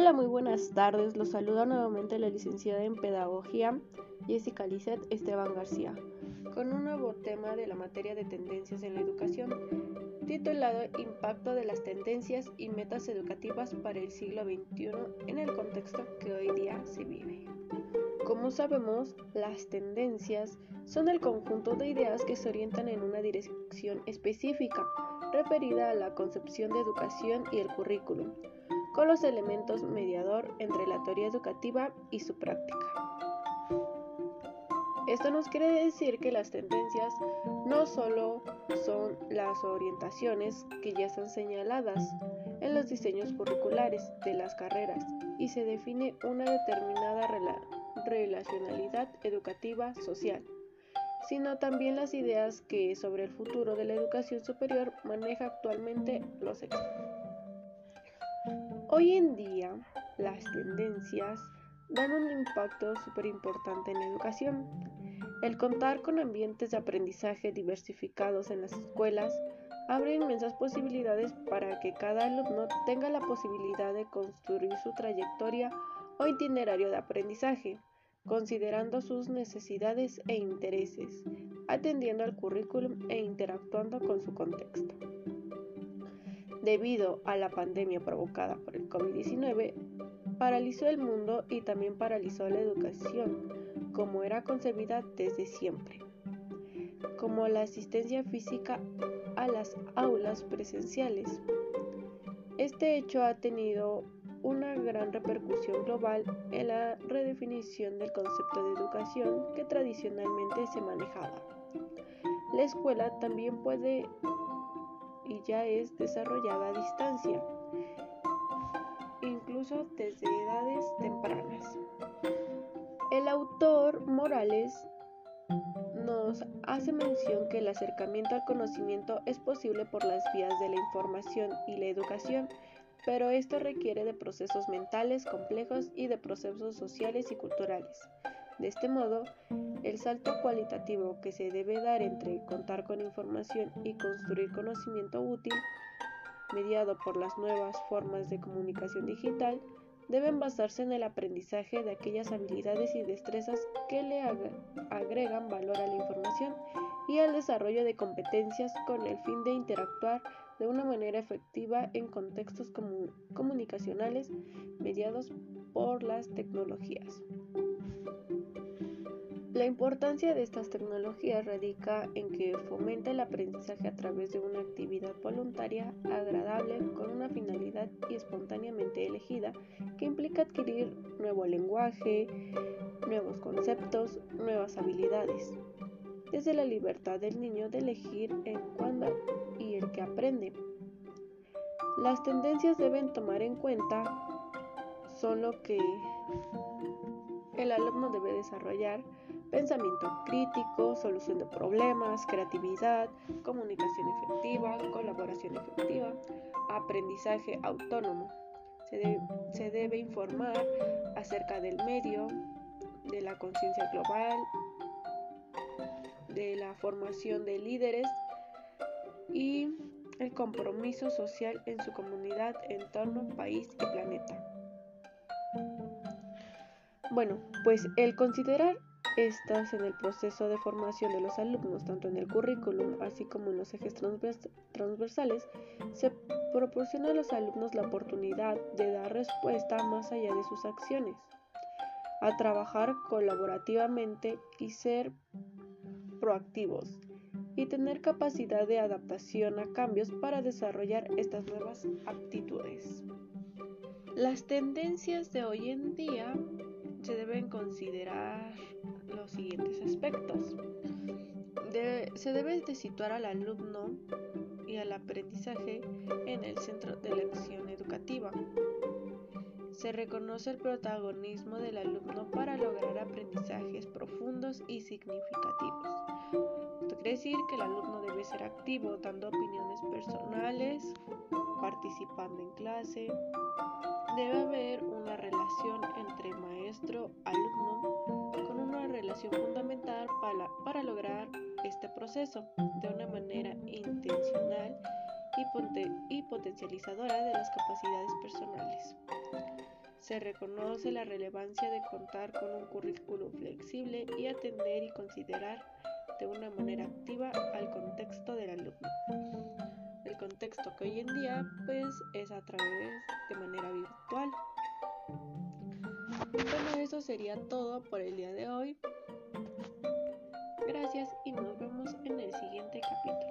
Hola, muy buenas tardes. Los saluda nuevamente la licenciada en Pedagogía Jessica Lizeth Esteban García, con un nuevo tema de la materia de tendencias en la educación, titulado Impacto de las tendencias y metas educativas para el siglo XXI en el contexto que hoy día se vive. Como sabemos, las tendencias son el conjunto de ideas que se orientan en una dirección específica, referida a la concepción de educación y el currículum con los elementos mediador entre la teoría educativa y su práctica. Esto nos quiere decir que las tendencias no solo son las orientaciones que ya están señaladas en los diseños curriculares de las carreras y se define una determinada relacionalidad educativa social, sino también las ideas que sobre el futuro de la educación superior maneja actualmente los expertos. Hoy en día, las tendencias dan un impacto súper importante en la educación. El contar con ambientes de aprendizaje diversificados en las escuelas abre inmensas posibilidades para que cada alumno tenga la posibilidad de construir su trayectoria o itinerario de aprendizaje, considerando sus necesidades e intereses, atendiendo al currículum e interactuando con su contexto. Debido a la pandemia provocada por el COVID-19, paralizó el mundo y también paralizó la educación, como era concebida desde siempre, como la asistencia física a las aulas presenciales. Este hecho ha tenido una gran repercusión global en la redefinición del concepto de educación que tradicionalmente se manejaba. La escuela también puede y ya es desarrollada a distancia, incluso desde edades tempranas. El autor Morales nos hace mención que el acercamiento al conocimiento es posible por las vías de la información y la educación, pero esto requiere de procesos mentales complejos y de procesos sociales y culturales. De este modo, el salto cualitativo que se debe dar entre contar con información y construir conocimiento útil, mediado por las nuevas formas de comunicación digital, deben basarse en el aprendizaje de aquellas habilidades y destrezas que le agregan valor a la información y al desarrollo de competencias con el fin de interactuar de una manera efectiva en contextos comunicacionales mediados por las tecnologías. La importancia de estas tecnologías radica en que fomenta el aprendizaje a través de una actividad voluntaria, agradable, con una finalidad y espontáneamente elegida, que implica adquirir nuevo lenguaje, nuevos conceptos, nuevas habilidades. Desde la libertad del niño de elegir en cuándo y el que aprende. Las tendencias deben tomar en cuenta solo que el alumno debe desarrollar pensamiento crítico, solución de problemas, creatividad, comunicación efectiva, colaboración efectiva, aprendizaje autónomo. Se, debe informar acerca del medio, de la conciencia global, de la formación de líderes y el compromiso social en su comunidad, entorno, país y planeta. Bueno, pues el considerar estas en el proceso de formación de los alumnos, tanto en el currículum así como en los ejes transversales, se proporciona a los alumnos la oportunidad de dar respuesta más allá de sus acciones, a trabajar colaborativamente y ser proactivos y tener capacidad de adaptación a cambios para desarrollar estas nuevas aptitudes. Las tendencias de hoy en día se deben considerar los siguientes aspectos. se debe de situar al alumno y al aprendizaje en el centro de la acción educativa. Se reconoce el protagonismo del alumno para lograr aprendizajes profundos y significativos. Esto quiere decir que el alumno debe ser activo, dando opiniones personales, participando en clase. Debe haber una relación proceso de una manera intencional y, y potencializadora de las capacidades personales. Se reconoce la relevancia de contar con un currículo flexible y atender y considerar de una manera activa al contexto del alumno. El contexto que hoy en día pues es a través de manera virtual. Bueno, eso sería todo por el día de hoy gracias y nos vemos en el siguiente capítulo.